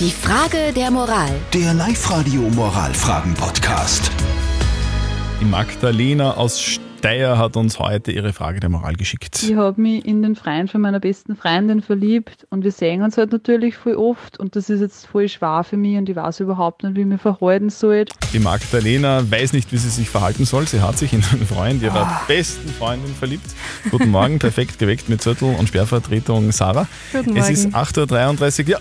Die Frage der Moral. Der Live-Radio Moralfragen-Podcast. Die Magdalena aus Steyr hat uns heute ihre Frage der Moral geschickt. Ich habe mich in den Freund von meiner besten Freundin verliebt und wir sehen uns halt natürlich voll oft und das ist jetzt voll schwer für mich und ich weiß überhaupt nicht, wie ich mich verhalten soll. Die Magdalena weiß nicht, wie sie sich verhalten soll. Sie hat sich in einen Freund ihrer besten Freundin verliebt. Guten Morgen, perfekt geweckt mit Zettel und Sperrvertretung Sarah. Guten Es ist Morgen. 8.33 Uhr. Ja.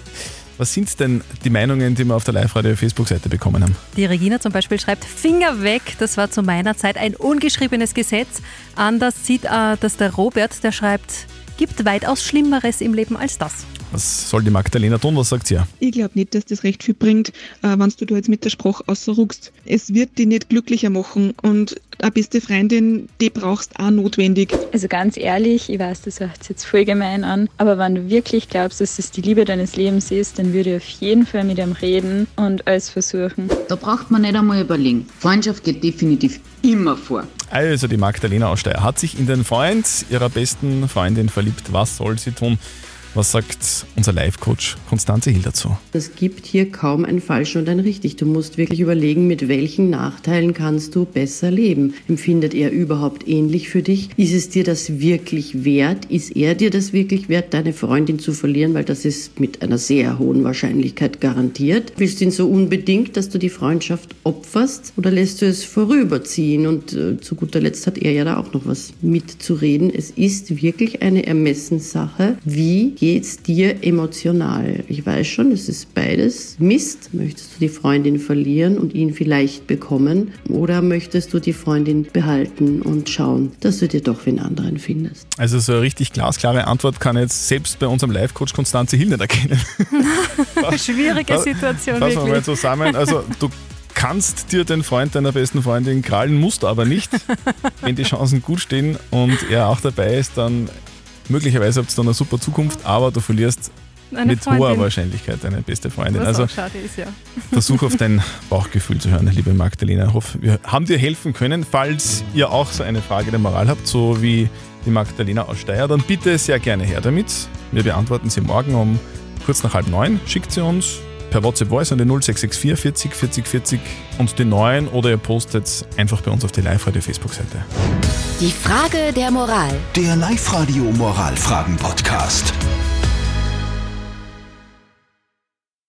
Was sind denn die Meinungen, die wir auf der Live-Radio-Facebook-Seite bekommen haben? Die Regina zum Beispiel schreibt, Finger weg, das war zu meiner Zeit ein ungeschriebenes Gesetz. Anders sieht äh, das der Robert, der schreibt, gibt weitaus Schlimmeres im Leben als das. Was soll die Magdalena tun? Was sagt sie? Ich glaube nicht, dass das recht viel bringt, äh, wenn du da jetzt mit der Sprache ausruckst. Es wird dich nicht glücklicher machen und eine beste Freundin, die brauchst auch notwendig. Also ganz ehrlich, ich weiß, das hört sich jetzt voll gemein an, aber wenn du wirklich glaubst, dass es die Liebe deines Lebens ist, dann würde ich auf jeden Fall mit ihm reden und alles versuchen. Da braucht man nicht einmal überlegen. Freundschaft geht definitiv immer vor. Also die Magdalena aus Steyr hat sich in den Freund ihrer besten Freundin verliebt. Was soll sie tun? Was sagt unser Live-Coach Konstanze Hill dazu? Es gibt hier kaum ein falsch und ein richtig. Du musst wirklich überlegen, mit welchen Nachteilen kannst du besser leben. Empfindet er überhaupt ähnlich für dich? Ist es dir das wirklich wert? Ist er dir das wirklich wert, deine Freundin zu verlieren? Weil das ist mit einer sehr hohen Wahrscheinlichkeit garantiert. Willst du ihn so unbedingt, dass du die Freundschaft opferst? Oder lässt du es vorüberziehen? Und äh, zu guter Letzt hat er ja da auch noch was mitzureden. Es ist wirklich eine Ermessenssache. Wie geht's dir emotional? Ich weiß schon, es ist beides Mist. Möchtest du die Freundin verlieren und ihn vielleicht bekommen? Oder möchtest du die Freundin behalten und schauen, dass du dir doch wen anderen findest? Also so eine richtig glasklare Antwort kann ich jetzt selbst bei unserem Live-Coach Konstanze Hill nicht erkennen. Schwierige Situation, Fassen wir mal zusammen. Also du kannst dir den Freund deiner besten Freundin krallen, musst aber nicht. Wenn die Chancen gut stehen und er auch dabei ist, dann möglicherweise habt ihr dann eine super Zukunft, aber du verlierst Eine mit hoher Freundin, Wahrscheinlichkeit deine beste Freundin. Was Also schade ist, ja. versuch auf dein Bauchgefühl zu hören, liebe Magdalena. Ich hoffe, wir haben dir helfen können. Falls ihr auch so eine Frage der Moral habt, so wie die Magdalena aus Steyr, dann bitte sehr gerne her damit. Wir beantworten sie morgen um kurz nach halb neun. Schickt sie uns per WhatsApp Voice an die 0664 40 40 40 und die neuen oder ihr postet einfach bei uns auf die Live-Radio Facebook-Seite. Die Frage der Moral. Der Live-Radio Moralfragen-Podcast.